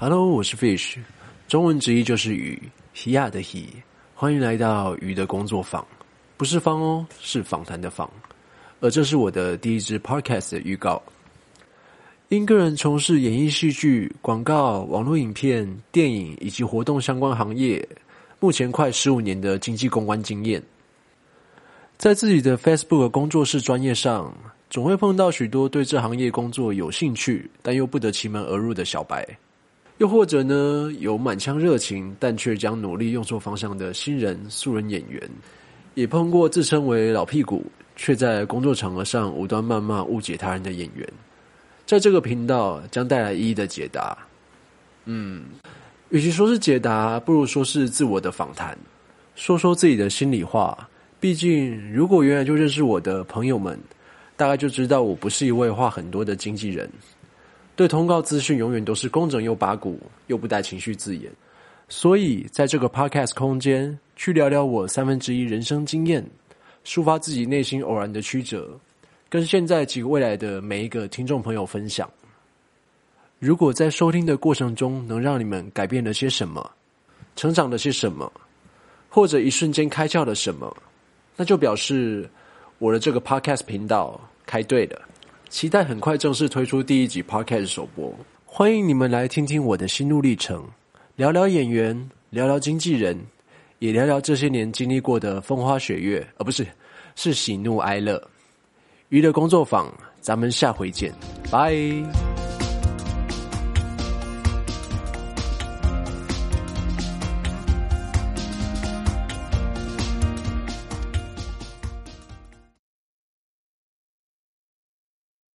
Hello，我是 Fish，中文直译就是鱼，西亚的西。欢迎来到鱼的工作坊，不是方哦，是访谈的访。而这是我的第一支 Podcast 的预告。因个人从事演艺戏剧、广告、网络影片、电影以及活动相关行业，目前快十五年的经济公关经验，在自己的 Facebook 工作室专业上，总会碰到许多对这行业工作有兴趣，但又不得其门而入的小白。又或者呢，有满腔热情，但却将努力用错方向的新人素人演员，也碰过自称为老屁股，却在工作场合上无端谩骂、误解他人的演员。在这个频道将带来一一的解答。嗯，与其说是解答，不如说是自我的访谈，说说自己的心里话。毕竟，如果原来就认识我的朋友们，大概就知道我不是一位话很多的经纪人。对通告资讯永远都是工整又八股，又不带情绪字眼，所以在这个 podcast 空间去聊聊我三分之一人生经验，抒发自己内心偶然的曲折，跟现在及未来的每一个听众朋友分享。如果在收听的过程中能让你们改变了些什么，成长了些什么，或者一瞬间开窍了什么，那就表示我的这个 podcast 频道开对了。期待很快正式推出第一集 Podcast 首播，欢迎你们来听听我的心路历程，聊聊演员，聊聊经纪人，也聊聊这些年经历过的风花雪月，而不是是喜怒哀乐。娱乐工作坊，咱们下回见，拜。